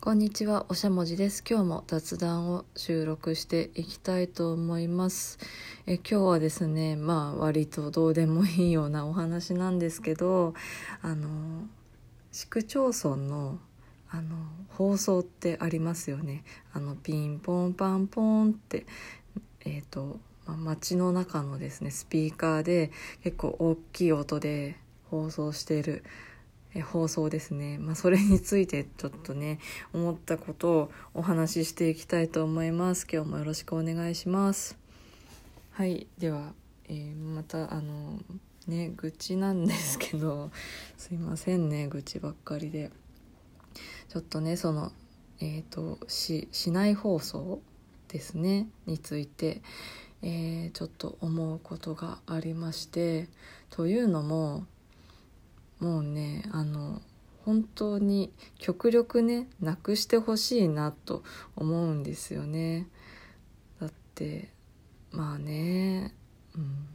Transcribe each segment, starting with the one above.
こんにちは、おしゃもじです。今日も雑談を収録していきたいと思います。え今日はですね、まあ割とどうでもいいようなお話なんですけど、あの市区町村のあの放送ってありますよね。あのピンポンパンポンってえっ、と、まあ街の中のですねスピーカーで結構大きい音で放送している。え 放送ですね、まあ、それについてちょっとね思ったことをお話ししていきたいと思います。今日もよろしくお願いします。はいでは、えーまたあのね愚痴なんですけど すいませんね愚痴ばっかりで。ちょっとねそのえっ、とし市内放送ですねについて、えーちょっと思うことがありましてというのももうねあの本当に極力ねなくしてほしいなと思うんですよね。だってまあね、うん、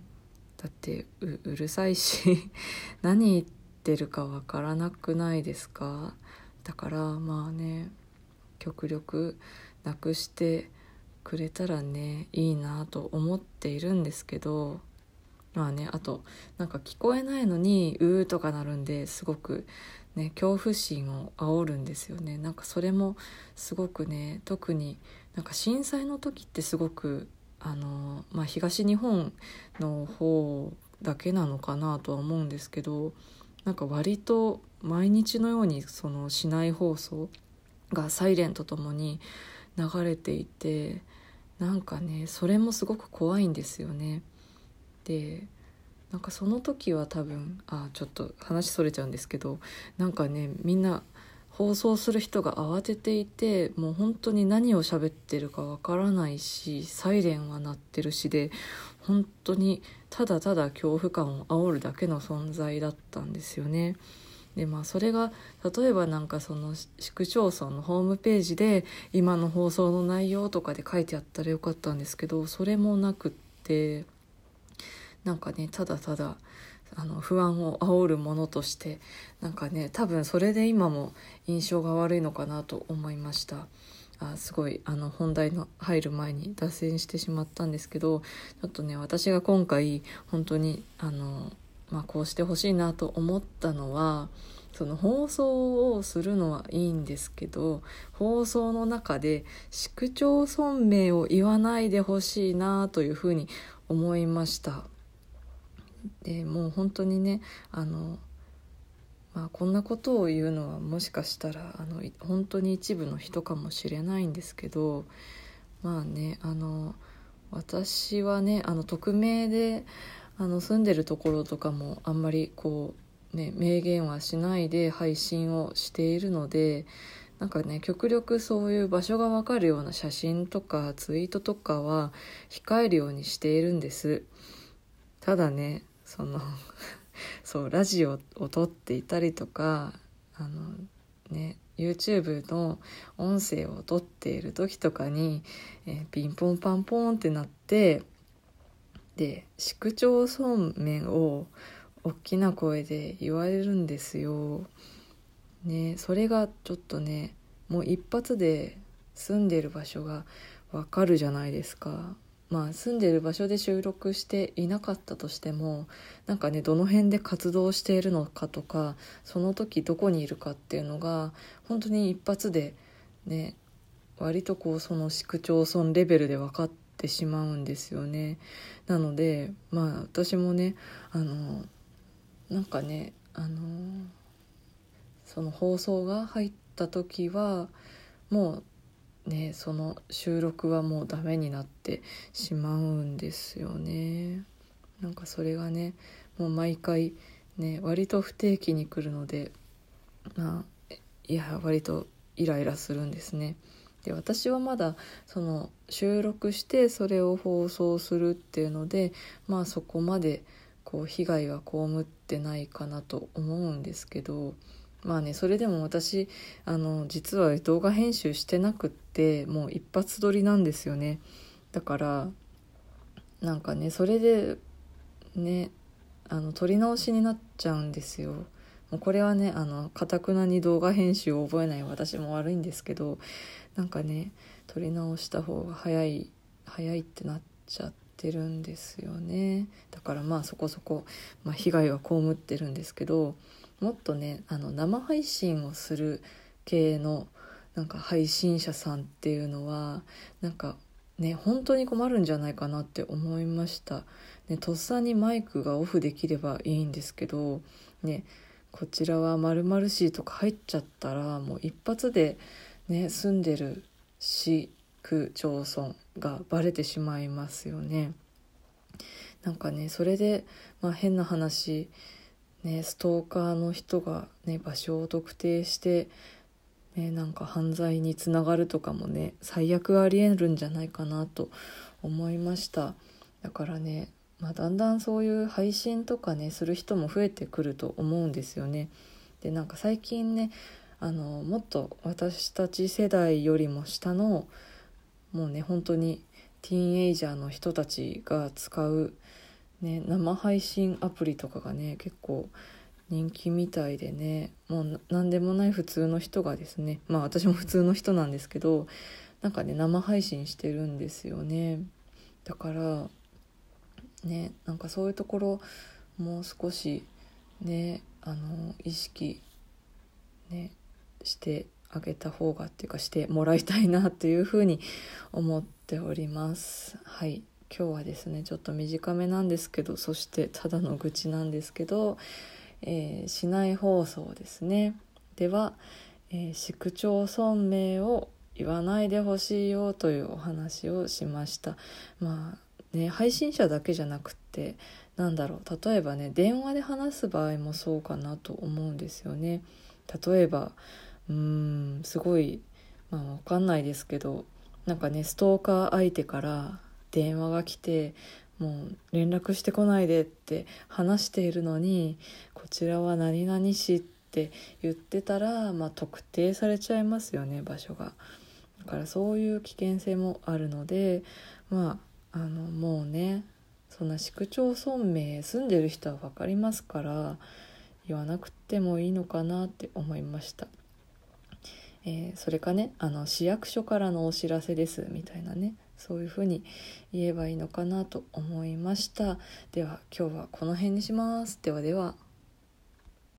だってうるさいし 何言ってるかわからなくないですか？だからまあね極力なくしてくれたらねいいなと思っているんですけどまあねあとなんか聞こえないのに「うー」とかなるんですごくね恐怖心を煽るんですよねなんかそれもすごくね特になんか震災の時ってすごくあの、まあ、東日本の方だけなのかなとは思うんですけどなんか割と毎日のようにその市内放送がサイレンとともに流れていてなんかねそれもすごく怖いんですよね。でなんかその時は多分あちょっと話それちゃうんですけどなんかねみんな放送する人が慌てていてもう本当に何を喋ってるかわからないしサイレンは鳴ってるしで本当にただただ恐怖感を煽るだけの存在だったんですよね。でまあそれが例えばなんかその市区町村のホームページで今の放送の内容とかで書いてあったらよかったんですけどそれもなくってなんかねただただあの不安を煽るものとしてなんかね多分それで今も印象が悪いのかなと思いましたあすごいあの本題の入る前に脱線してしまったんですけどちょっとね私が今回本当にあの、まあ、こうしてほしいなと思ったのはその放送をするのはいいんですけど放送の中で市区町村名を言わないでほしいなというふうに思いました。でもう本当にねあの、まあ、こんなことを言うのはもしかしたらあの本当に一部の人かもしれないんですけどまあねあの私はねあの匿名であの住んでるところとかもあんまりこうね明言はしないで配信をしているのでなんかね極力そういう場所がわかるような写真とかツイートとかは控えるようにしているんです。ただねその そうラジオを撮っていたりとかあのね YouTube の音声を撮っている時とかに、えーピンポンパンポンってなってで市区町村名を大きな声で言われるんですよ。ねそれがちょっとねもう一発で住んでる場所がわかるじゃないですか。まあ住んでる場所で収録していなかったとしてもなんかねどの辺で活動しているのかとかその時どこにいるかっていうのが本当に一発でね割とこうその市区町村レベルで分かってしまうんですよね。なのでまあ私もねあのなんかねあのその放送が入った時はもうねその収録はもうダメになってしまうんですよね。なんかそれがねもう毎回ね割と不定期に来るのでまあいや割とイライラするんですね。で私はまだその収録してそれを放送するっていうのでまあそこまでこう被害は被ってないかなと思うんですけどまあねそれでも私あの実は動画編集してなくってもう一発撮りなんですよね。だからなんかねそれでねあの撮り直しになっちゃうんですよ。もうこれはねあのかたくなに動画編集を覚えない私も悪いんですけどなんかね撮り直した方が早い早いってなっちゃってるんですよね。だからまあそこそこ、まあ、被害は被ってるんですけどもっとねあの生配信をする系のなんか配信者さんっていうのはなんかね本当に困るんじゃないかなって思いました。ね、とっさにマイクがオフできればいいんですけどねこちらは〇〇市とか入っちゃったらもう一発でね住んでる市区町村がバレてしまいますよね。なんかねそれで、まあ、変な話ね、ストーカーの人が、ね、場所を特定して、ね、なんか犯罪につながるとかもね最悪ありえるんじゃないかなと思いましただからね、まあ、だんだんそういう配信とかねする人も増えてくると思うんですよね。でなんか最近ねあのもっと私たち世代よりも下のもうね本当にティーンエイジャーの人たちが使うね、生配信アプリとかがね結構人気みたいでねもう何でもない普通の人がですねまあ私も普通の人なんですけどなんかね生配信してるんですよね。だからねなんかそういうところもう少しねあの意識ねしてあげた方がっていうかしてもらいたいなというふうに思っております。はい。今日はですねちょっと短めなんですけどそしてただの愚痴なんですけど、えー、市内放送ですね。では、えー、市区町村名を言わないでほしいよというお話をしました。まあね配信者だけじゃなくってなんだろう例えばね電話で話す場合もそうかなと思うんですよね。例えばうーんすごいまあ分かんないですけどなんかねストーカー相手から電話が来てもう連絡してこないでって話しているのにこちらは何々市って言ってたら、まあ、特定されちゃいますよね場所が。だからそういう危険性もあるのでまああのもうねそんな市区町村名住んでる人は分かりますから言わなくてもいいのかなって思いました。えー、それかねあの市役所からのお知らせですみたいなねそういうふうに言えばいいのかなと思いました。では今日はこの辺にします。ではでは。